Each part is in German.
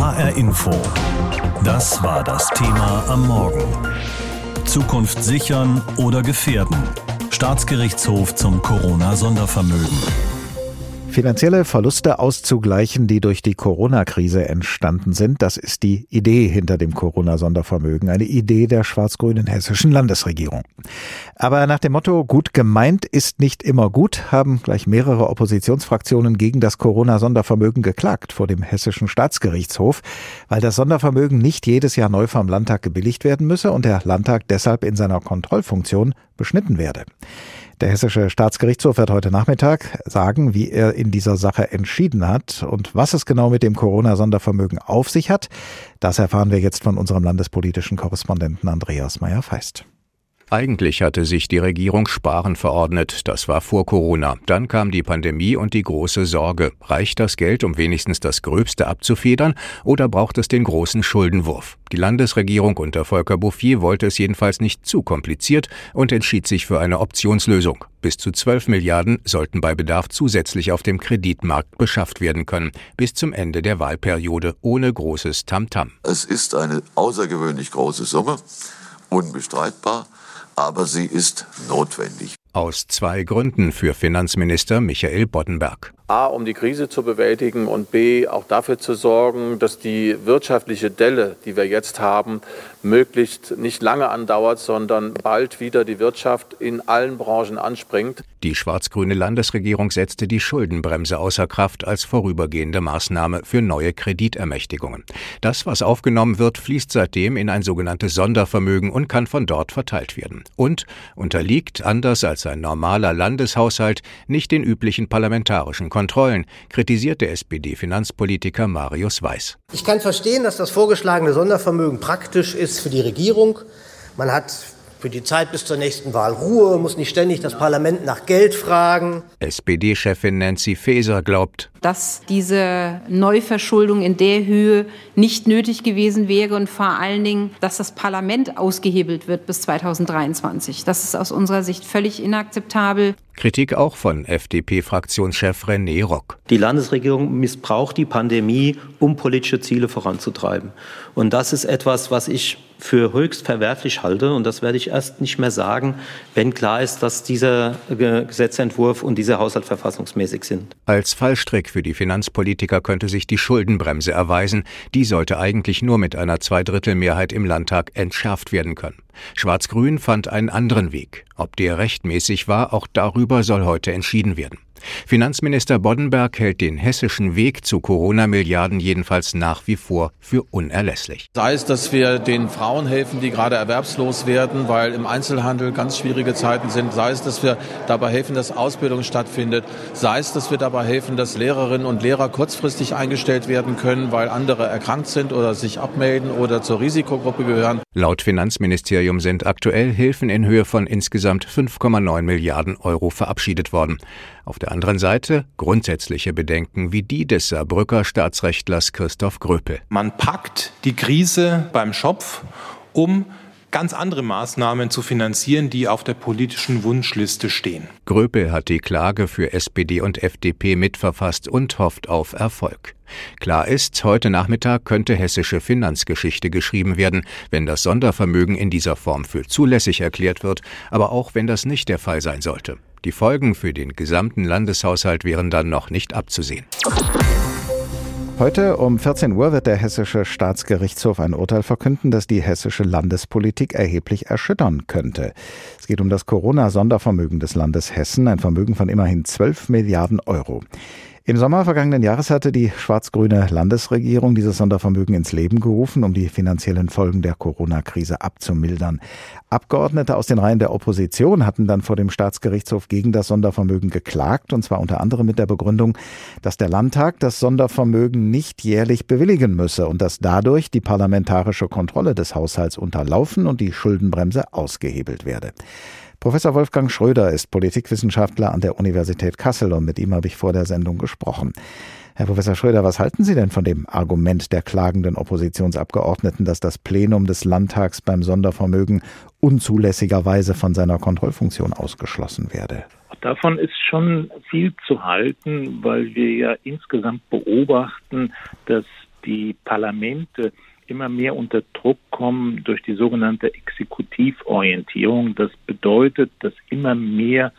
HR Info. Das war das Thema am Morgen. Zukunft sichern oder gefährden. Staatsgerichtshof zum Corona-Sondervermögen. Finanzielle Verluste auszugleichen, die durch die Corona-Krise entstanden sind, das ist die Idee hinter dem Corona-Sondervermögen, eine Idee der schwarz-grünen hessischen Landesregierung. Aber nach dem Motto gut gemeint ist nicht immer gut, haben gleich mehrere Oppositionsfraktionen gegen das Corona-Sondervermögen geklagt vor dem hessischen Staatsgerichtshof, weil das Sondervermögen nicht jedes Jahr neu vom Landtag gebilligt werden müsse und der Landtag deshalb in seiner Kontrollfunktion beschnitten werde. Der Hessische Staatsgerichtshof wird heute Nachmittag sagen, wie er in dieser Sache entschieden hat und was es genau mit dem Corona-Sondervermögen auf sich hat. Das erfahren wir jetzt von unserem landespolitischen Korrespondenten Andreas Meyer-Feist. Eigentlich hatte sich die Regierung Sparen verordnet, das war vor Corona. Dann kam die Pandemie und die große Sorge. Reicht das Geld, um wenigstens das Gröbste abzufedern, oder braucht es den großen Schuldenwurf? Die Landesregierung unter Volker Bouffier wollte es jedenfalls nicht zu kompliziert und entschied sich für eine Optionslösung. Bis zu 12 Milliarden sollten bei Bedarf zusätzlich auf dem Kreditmarkt beschafft werden können, bis zum Ende der Wahlperiode ohne großes Tamtam. -Tam. Es ist eine außergewöhnlich große Summe, unbestreitbar aber sie ist notwendig. Aus zwei Gründen für Finanzminister Michael Boddenberg. A, um die Krise zu bewältigen und B, auch dafür zu sorgen, dass die wirtschaftliche Delle, die wir jetzt haben, möglichst nicht lange andauert, sondern bald wieder die Wirtschaft in allen Branchen anspringt. Die schwarz-grüne Landesregierung setzte die Schuldenbremse außer Kraft als vorübergehende Maßnahme für neue Kreditermächtigungen. Das, was aufgenommen wird, fließt seitdem in ein sogenanntes Sondervermögen und kann von dort verteilt werden. Und unterliegt, anders als ein normaler Landeshaushalt, nicht den üblichen parlamentarischen Kontrollen. Kontrollen, kritisiert der SPD-Finanzpolitiker Marius Weiß. Ich kann verstehen, dass das vorgeschlagene Sondervermögen praktisch ist für die Regierung. Man hat für die Zeit bis zur nächsten Wahl Ruhe, muss nicht ständig das Parlament nach Geld fragen. SPD-Chefin Nancy Faeser glaubt, dass diese Neuverschuldung in der Höhe nicht nötig gewesen wäre und vor allen Dingen, dass das Parlament ausgehebelt wird bis 2023. Das ist aus unserer Sicht völlig inakzeptabel. Kritik auch von FDP-Fraktionschef René Rock. Die Landesregierung missbraucht die Pandemie, um politische Ziele voranzutreiben. Und das ist etwas, was ich für höchst verwerflich halte. Und das werde ich erst nicht mehr sagen, wenn klar ist, dass dieser Gesetzentwurf und dieser Haushalt verfassungsmäßig sind. Als Fallstrick für die Finanzpolitiker könnte sich die Schuldenbremse erweisen. Die sollte eigentlich nur mit einer Zweidrittelmehrheit im Landtag entschärft werden können. Schwarz-Grün fand einen anderen Weg. Ob der rechtmäßig war, auch darüber soll heute entschieden werden. Finanzminister Boddenberg hält den hessischen Weg zu Corona-Milliarden jedenfalls nach wie vor für unerlässlich. Sei es, dass wir den Frauen helfen, die gerade erwerbslos werden, weil im Einzelhandel ganz schwierige Zeiten sind. Sei es, dass wir dabei helfen, dass Ausbildung stattfindet. Sei es, dass wir dabei helfen, dass Lehrerinnen und Lehrer kurzfristig eingestellt werden können, weil andere erkrankt sind oder sich abmelden oder zur Risikogruppe gehören. Laut Finanzministerium sind aktuell Hilfen in Höhe von insgesamt 5,9 Milliarden Euro verabschiedet worden. Auf der anderen Seite grundsätzliche Bedenken wie die des Saarbrücker Staatsrechtlers Christoph Gröpel. Man packt die Krise beim Schopf, um ganz andere Maßnahmen zu finanzieren, die auf der politischen Wunschliste stehen. Gröpel hat die Klage für SPD und FDP mitverfasst und hofft auf Erfolg. Klar ist, heute Nachmittag könnte hessische Finanzgeschichte geschrieben werden, wenn das Sondervermögen in dieser Form für zulässig erklärt wird, aber auch wenn das nicht der Fall sein sollte. Die Folgen für den gesamten Landeshaushalt wären dann noch nicht abzusehen. Heute um 14 Uhr wird der Hessische Staatsgerichtshof ein Urteil verkünden, das die hessische Landespolitik erheblich erschüttern könnte. Es geht um das Corona-Sondervermögen des Landes Hessen, ein Vermögen von immerhin 12 Milliarden Euro. Im Sommer vergangenen Jahres hatte die schwarz-grüne Landesregierung dieses Sondervermögen ins Leben gerufen, um die finanziellen Folgen der Corona-Krise abzumildern. Abgeordnete aus den Reihen der Opposition hatten dann vor dem Staatsgerichtshof gegen das Sondervermögen geklagt, und zwar unter anderem mit der Begründung, dass der Landtag das Sondervermögen nicht jährlich bewilligen müsse und dass dadurch die parlamentarische Kontrolle des Haushalts unterlaufen und die Schuldenbremse ausgehebelt werde. Professor Wolfgang Schröder ist Politikwissenschaftler an der Universität Kassel und mit ihm habe ich vor der Sendung gesprochen. Herr Professor Schröder, was halten Sie denn von dem Argument der klagenden Oppositionsabgeordneten, dass das Plenum des Landtags beim Sondervermögen unzulässigerweise von seiner Kontrollfunktion ausgeschlossen werde? Davon ist schon viel zu halten, weil wir ja insgesamt beobachten, dass die Parlamente immer mehr unter Druck kommen durch die sogenannte Exekutivorientierung. Das bedeutet, dass immer mehr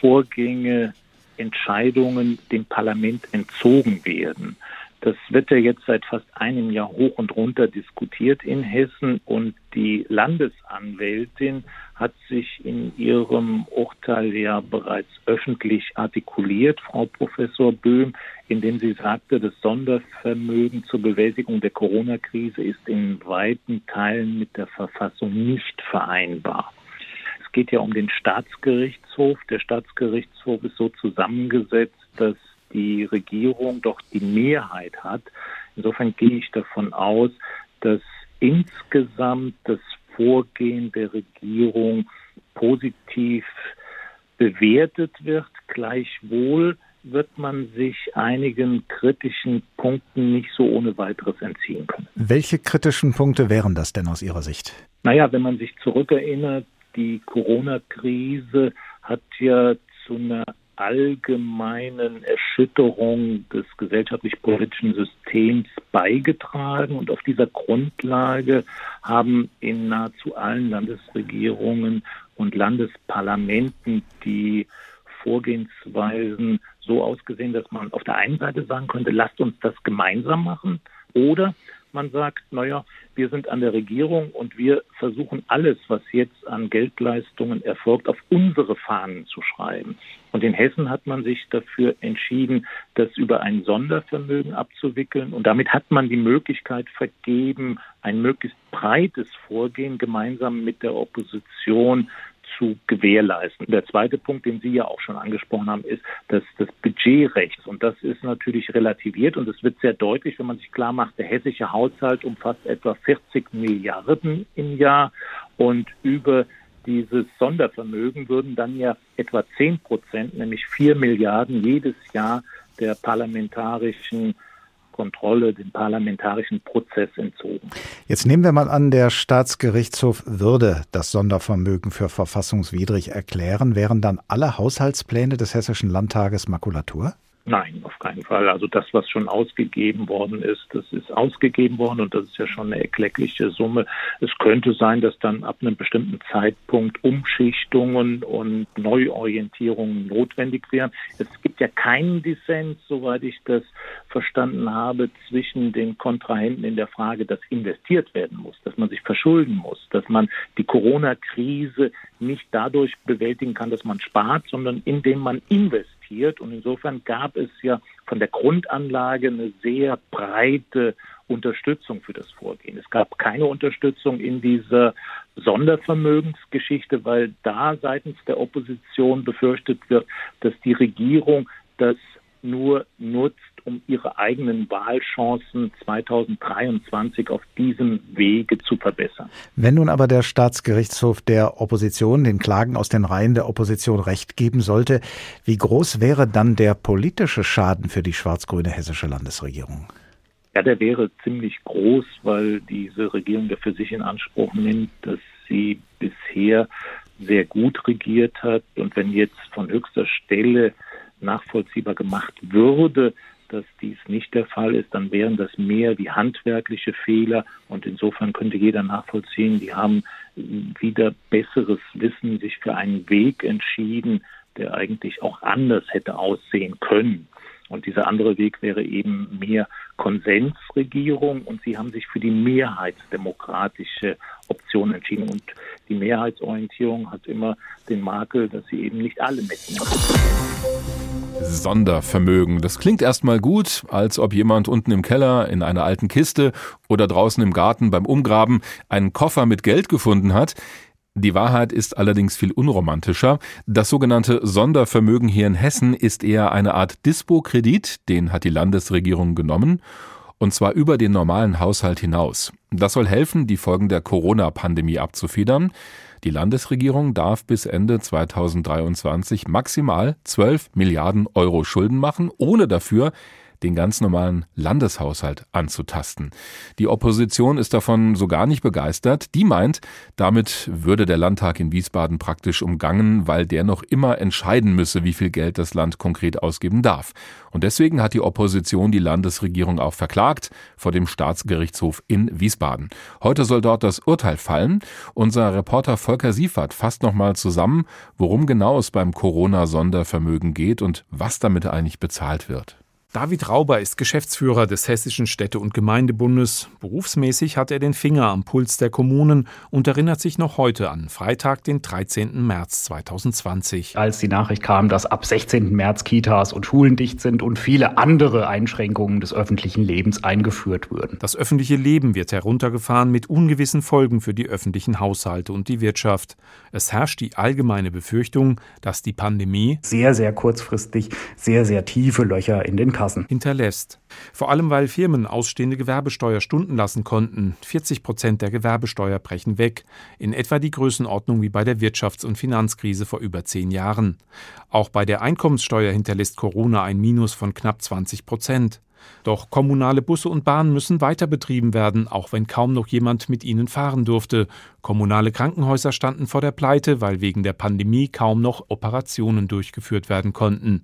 Vorgänge, Entscheidungen dem Parlament entzogen werden. Das wird ja jetzt seit fast einem Jahr hoch und runter diskutiert in Hessen und die Landesanwältin hat sich in ihrem Urteil ja bereits öffentlich artikuliert, Frau Professor Böhm, indem sie sagte, das Sondervermögen zur Bewältigung der Corona-Krise ist in weiten Teilen mit der Verfassung nicht vereinbar. Es geht ja um den Staatsgerichtshof. Der Staatsgerichtshof ist so zusammengesetzt, dass die Regierung doch die Mehrheit hat. Insofern gehe ich davon aus, dass insgesamt das Vorgehen der Regierung positiv bewertet wird. Gleichwohl wird man sich einigen kritischen Punkten nicht so ohne weiteres entziehen können. Welche kritischen Punkte wären das denn aus Ihrer Sicht? Naja, wenn man sich zurückerinnert, die Corona-Krise hat ja zu einer allgemeinen Erschütterung des gesellschaftlich-politischen Systems beigetragen. Und auf dieser Grundlage haben in nahezu allen Landesregierungen und Landesparlamenten die Vorgehensweisen so ausgesehen, dass man auf der einen Seite sagen könnte, lasst uns das gemeinsam machen. Oder man sagt, naja, wir sind an der Regierung und wir versuchen alles, was jetzt an Geldleistungen erfolgt, auf unsere Fahnen zu schreiben. Und in Hessen hat man sich dafür entschieden, das über ein Sondervermögen abzuwickeln. Und damit hat man die Möglichkeit vergeben, ein möglichst breites Vorgehen gemeinsam mit der Opposition zu gewährleisten. Der zweite Punkt, den Sie ja auch schon angesprochen haben, ist dass das Budgetrecht. Und das ist natürlich relativiert und es wird sehr deutlich, wenn man sich klar macht, der hessische Haushalt umfasst etwa 40 Milliarden im Jahr und über dieses Sondervermögen würden dann ja etwa 10 Prozent, nämlich 4 Milliarden jedes Jahr der parlamentarischen Kontrolle, dem parlamentarischen Prozess entzogen. Jetzt nehmen wir mal an, der Staatsgerichtshof würde das Sondervermögen für verfassungswidrig erklären. Wären dann alle Haushaltspläne des Hessischen Landtages Makulatur? Nein, auf keinen Fall. Also das, was schon ausgegeben worden ist, das ist ausgegeben worden und das ist ja schon eine erkleckliche Summe. Es könnte sein, dass dann ab einem bestimmten Zeitpunkt Umschichtungen und Neuorientierungen notwendig wären. Es gibt ja keinen Dissens, soweit ich das verstanden habe, zwischen den Kontrahenten in der Frage, dass investiert werden muss, dass man sich verschulden muss, dass man die Corona-Krise nicht dadurch bewältigen kann, dass man spart, sondern indem man investiert. Und insofern gab es ja von der Grundanlage eine sehr breite Unterstützung für das Vorgehen. Es gab keine Unterstützung in dieser Sondervermögensgeschichte, weil da seitens der Opposition befürchtet wird, dass die Regierung das nur nutzt, um ihre eigenen Wahlchancen 2023 auf diesem Wege zu verbessern. Wenn nun aber der Staatsgerichtshof der Opposition den Klagen aus den Reihen der Opposition Recht geben sollte, wie groß wäre dann der politische Schaden für die schwarz-grüne hessische Landesregierung? Ja, der wäre ziemlich groß, weil diese Regierung ja für sich in Anspruch nimmt, dass sie bisher sehr gut regiert hat. Und wenn jetzt von höchster Stelle nachvollziehbar gemacht würde, dass dies nicht der Fall ist, dann wären das mehr die handwerkliche Fehler und insofern könnte jeder nachvollziehen, die haben wieder besseres Wissen sich für einen Weg entschieden, der eigentlich auch anders hätte aussehen können. Und dieser andere Weg wäre eben mehr Konsensregierung und sie haben sich für die mehrheitsdemokratische Option entschieden. Und die Mehrheitsorientierung hat immer den Makel, dass sie eben nicht alle mitnehmen. Sondervermögen. Das klingt erstmal gut, als ob jemand unten im Keller in einer alten Kiste oder draußen im Garten beim Umgraben einen Koffer mit Geld gefunden hat. Die Wahrheit ist allerdings viel unromantischer. Das sogenannte Sondervermögen hier in Hessen ist eher eine Art Dispo-Kredit, den hat die Landesregierung genommen, und zwar über den normalen Haushalt hinaus. Das soll helfen, die Folgen der Corona-Pandemie abzufedern. Die Landesregierung darf bis Ende 2023 maximal 12 Milliarden Euro Schulden machen, ohne dafür den ganz normalen Landeshaushalt anzutasten. Die Opposition ist davon so gar nicht begeistert. Die meint, damit würde der Landtag in Wiesbaden praktisch umgangen, weil der noch immer entscheiden müsse, wie viel Geld das Land konkret ausgeben darf. Und deswegen hat die Opposition die Landesregierung auch verklagt vor dem Staatsgerichtshof in Wiesbaden. Heute soll dort das Urteil fallen. Unser Reporter Volker Siefert fasst nochmal zusammen, worum genau es beim Corona-Sondervermögen geht und was damit eigentlich bezahlt wird. David Rauber ist Geschäftsführer des Hessischen Städte- und Gemeindebundes. Berufsmäßig hat er den Finger am Puls der Kommunen und erinnert sich noch heute an Freitag, den 13. März 2020. Als die Nachricht kam, dass ab 16. März Kitas und Schulen dicht sind und viele andere Einschränkungen des öffentlichen Lebens eingeführt würden. Das öffentliche Leben wird heruntergefahren mit ungewissen Folgen für die öffentlichen Haushalte und die Wirtschaft. Es herrscht die allgemeine Befürchtung, dass die Pandemie sehr, sehr kurzfristig sehr, sehr tiefe Löcher in den Kassen Kassen hinterlässt. Vor allem, weil Firmen ausstehende Gewerbesteuer stunden lassen konnten. 40 Prozent der Gewerbesteuer brechen weg. In etwa die Größenordnung wie bei der Wirtschafts- und Finanzkrise vor über zehn Jahren. Auch bei der Einkommenssteuer hinterlässt Corona ein Minus von knapp 20 Prozent. Doch kommunale Busse und Bahnen müssen weiter betrieben werden, auch wenn kaum noch jemand mit ihnen fahren durfte. Kommunale Krankenhäuser standen vor der Pleite, weil wegen der Pandemie kaum noch Operationen durchgeführt werden konnten.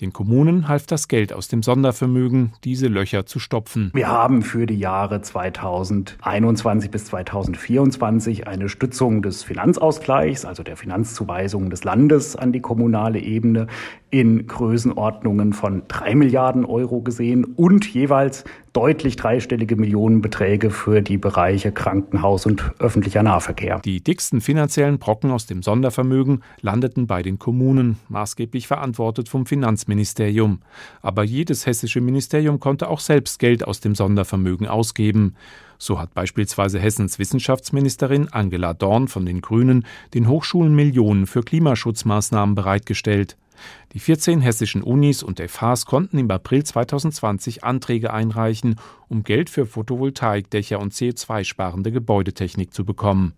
Den Kommunen half das Geld aus dem Sondervermögen, diese Löcher zu stopfen. Wir haben für die Jahre 2021 bis 2024 eine Stützung des Finanzausgleichs, also der Finanzzuweisung des Landes an die kommunale Ebene in Größenordnungen von drei Milliarden Euro gesehen und jeweils deutlich dreistellige Millionenbeträge für die Bereiche Krankenhaus und öffentlicher Nahverkehr. Die dicksten finanziellen Brocken aus dem Sondervermögen landeten bei den Kommunen, maßgeblich verantwortet vom Finanzministerium. Aber jedes hessische Ministerium konnte auch selbst Geld aus dem Sondervermögen ausgeben. So hat beispielsweise Hessens Wissenschaftsministerin Angela Dorn von den Grünen den Hochschulen Millionen für Klimaschutzmaßnahmen bereitgestellt. Die 14 hessischen Unis und FHs konnten im April 2020 Anträge einreichen, um Geld für Photovoltaikdächer und CO2-sparende Gebäudetechnik zu bekommen.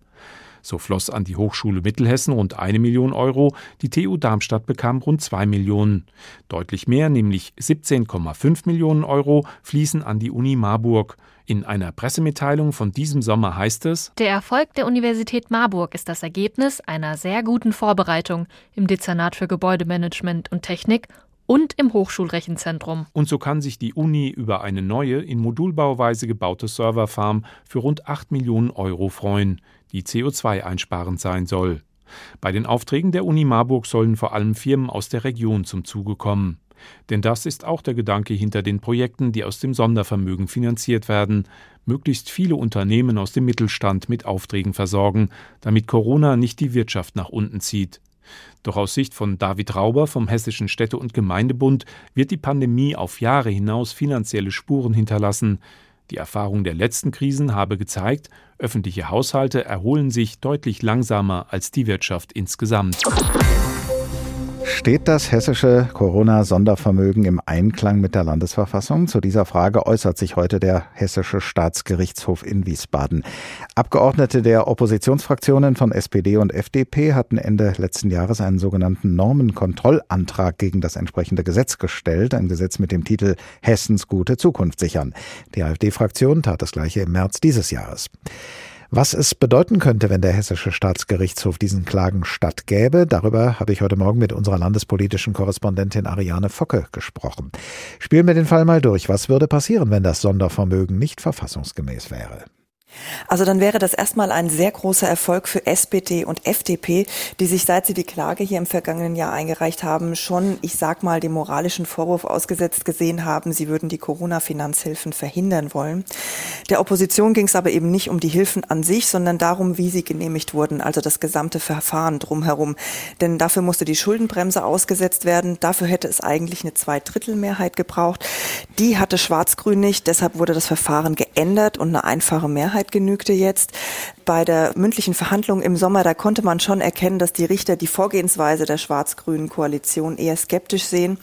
So floss an die Hochschule Mittelhessen rund eine Million Euro, die TU Darmstadt bekam rund zwei Millionen. Deutlich mehr, nämlich 17,5 Millionen Euro, fließen an die Uni Marburg. In einer Pressemitteilung von diesem Sommer heißt es, Der Erfolg der Universität Marburg ist das Ergebnis einer sehr guten Vorbereitung im Dezernat für Gebäudemanagement und Technik und im Hochschulrechenzentrum. Und so kann sich die Uni über eine neue, in Modulbauweise gebaute Serverfarm für rund 8 Millionen Euro freuen, die CO2-einsparend sein soll. Bei den Aufträgen der Uni Marburg sollen vor allem Firmen aus der Region zum Zuge kommen. Denn das ist auch der Gedanke hinter den Projekten, die aus dem Sondervermögen finanziert werden, möglichst viele Unternehmen aus dem Mittelstand mit Aufträgen versorgen, damit Corona nicht die Wirtschaft nach unten zieht. Doch aus Sicht von David Rauber vom Hessischen Städte- und Gemeindebund wird die Pandemie auf Jahre hinaus finanzielle Spuren hinterlassen. Die Erfahrung der letzten Krisen habe gezeigt, öffentliche Haushalte erholen sich deutlich langsamer als die Wirtschaft insgesamt. Steht das hessische Corona-Sondervermögen im Einklang mit der Landesverfassung? Zu dieser Frage äußert sich heute der Hessische Staatsgerichtshof in Wiesbaden. Abgeordnete der Oppositionsfraktionen von SPD und FDP hatten Ende letzten Jahres einen sogenannten Normenkontrollantrag gegen das entsprechende Gesetz gestellt, ein Gesetz mit dem Titel Hessens gute Zukunft sichern. Die AfD-Fraktion tat das gleiche im März dieses Jahres. Was es bedeuten könnte, wenn der Hessische Staatsgerichtshof diesen Klagen stattgäbe, darüber habe ich heute Morgen mit unserer landespolitischen Korrespondentin Ariane Focke gesprochen. Spielen wir den Fall mal durch. Was würde passieren, wenn das Sondervermögen nicht verfassungsgemäß wäre? Also dann wäre das erstmal ein sehr großer Erfolg für SPD und FDP, die sich, seit sie die Klage hier im vergangenen Jahr eingereicht haben, schon, ich sag mal, dem moralischen Vorwurf ausgesetzt gesehen haben, sie würden die Corona-Finanzhilfen verhindern wollen. Der Opposition ging es aber eben nicht um die Hilfen an sich, sondern darum, wie sie genehmigt wurden, also das gesamte Verfahren drumherum. Denn dafür musste die Schuldenbremse ausgesetzt werden. Dafür hätte es eigentlich eine Zweidrittelmehrheit gebraucht. Die hatte Schwarz-Grün nicht, deshalb wurde das Verfahren geändert und eine einfache Mehrheit Mehrheit genügte jetzt. Bei der mündlichen Verhandlung im Sommer, da konnte man schon erkennen, dass die Richter die Vorgehensweise der schwarz-grünen Koalition eher skeptisch sehen.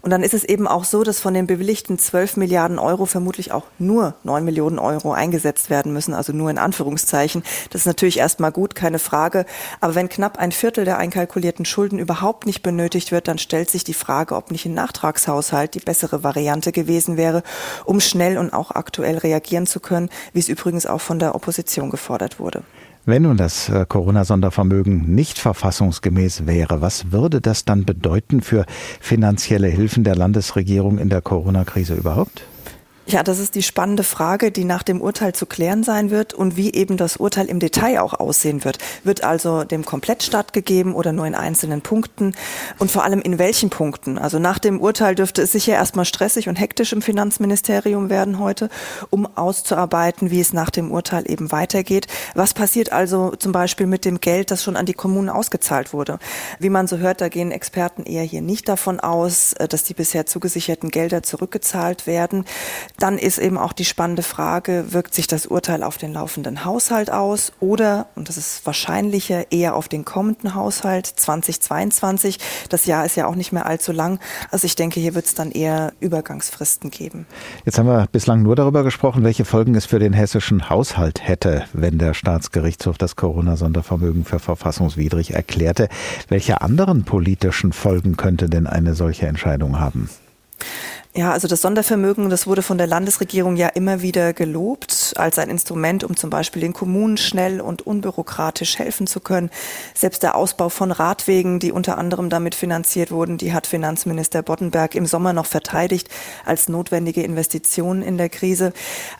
Und dann ist es eben auch so, dass von den bewilligten 12 Milliarden Euro vermutlich auch nur 9 Millionen Euro eingesetzt werden müssen, also nur in Anführungszeichen. Das ist natürlich erstmal gut, keine Frage. Aber wenn knapp ein Viertel der einkalkulierten Schulden überhaupt nicht benötigt wird, dann stellt sich die Frage, ob nicht ein Nachtragshaushalt die bessere Variante gewesen wäre, um schnell und auch aktuell reagieren zu können, wie es übrigens auch von der Opposition gefordert wurde. Wenn nun das äh, Corona-Sondervermögen nicht verfassungsgemäß wäre, was würde das dann bedeuten für finanzielle Hilfen der Landesregierung in der Corona-Krise überhaupt? Ja, das ist die spannende Frage, die nach dem Urteil zu klären sein wird und wie eben das Urteil im Detail auch aussehen wird. Wird also dem komplett stattgegeben oder nur in einzelnen Punkten? Und vor allem in welchen Punkten? Also nach dem Urteil dürfte es sicher erstmal stressig und hektisch im Finanzministerium werden heute, um auszuarbeiten, wie es nach dem Urteil eben weitergeht. Was passiert also zum Beispiel mit dem Geld, das schon an die Kommunen ausgezahlt wurde? Wie man so hört, da gehen Experten eher hier nicht davon aus, äh, dass die bisher zugesicherten Gelder zurückgezahlt werden. Dann ist eben auch die spannende Frage, wirkt sich das Urteil auf den laufenden Haushalt aus oder, und das ist wahrscheinlicher, eher auf den kommenden Haushalt 2022. Das Jahr ist ja auch nicht mehr allzu lang. Also ich denke, hier wird es dann eher Übergangsfristen geben. Jetzt haben wir bislang nur darüber gesprochen, welche Folgen es für den hessischen Haushalt hätte, wenn der Staatsgerichtshof das Corona-Sondervermögen für verfassungswidrig erklärte. Welche anderen politischen Folgen könnte denn eine solche Entscheidung haben? Ja, also das Sondervermögen, das wurde von der Landesregierung ja immer wieder gelobt als ein Instrument, um zum Beispiel den Kommunen schnell und unbürokratisch helfen zu können. Selbst der Ausbau von Radwegen, die unter anderem damit finanziert wurden, die hat Finanzminister Boddenberg im Sommer noch verteidigt als notwendige Investitionen in der Krise.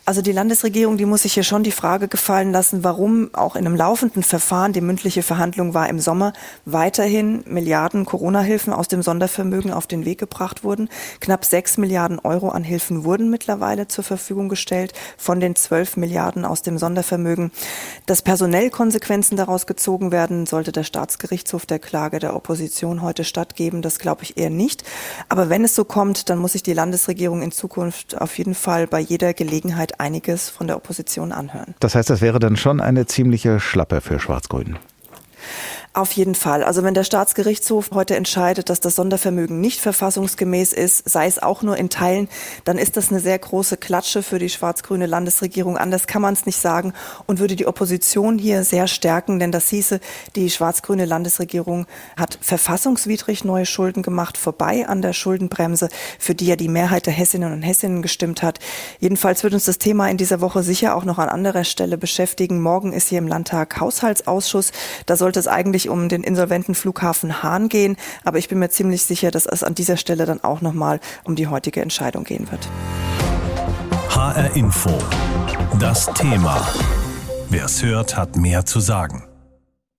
Also die Landesregierung, die muss sich hier schon die Frage gefallen lassen, warum auch in einem laufenden Verfahren, die mündliche Verhandlung war im Sommer, weiterhin Milliarden Corona-Hilfen aus dem Sondervermögen auf den Weg gebracht wurden. Knapp sechs Milliarden Euro an Hilfen wurden mittlerweile zur Verfügung gestellt von den 12 Milliarden aus dem Sondervermögen. Dass personell Konsequenzen daraus gezogen werden, sollte der Staatsgerichtshof der Klage der Opposition heute stattgeben. Das glaube ich eher nicht. Aber wenn es so kommt, dann muss sich die Landesregierung in Zukunft auf jeden Fall bei jeder Gelegenheit einiges von der Opposition anhören. Das heißt, das wäre dann schon eine ziemliche Schlappe für Schwarz-Grün. Auf jeden Fall. Also wenn der Staatsgerichtshof heute entscheidet, dass das Sondervermögen nicht verfassungsgemäß ist, sei es auch nur in Teilen, dann ist das eine sehr große Klatsche für die schwarz-grüne Landesregierung. Anders kann man es nicht sagen und würde die Opposition hier sehr stärken, denn das hieße, die schwarz-grüne Landesregierung hat verfassungswidrig neue Schulden gemacht, vorbei an der Schuldenbremse, für die ja die Mehrheit der Hessinnen und Hessinnen gestimmt hat. Jedenfalls wird uns das Thema in dieser Woche sicher auch noch an anderer Stelle beschäftigen. Morgen ist hier im Landtag Haushaltsausschuss. Da sollte es eigentlich um den insolventen Flughafen Hahn gehen. Aber ich bin mir ziemlich sicher, dass es an dieser Stelle dann auch nochmal um die heutige Entscheidung gehen wird. HR Info. Das Thema. Wer es hört, hat mehr zu sagen.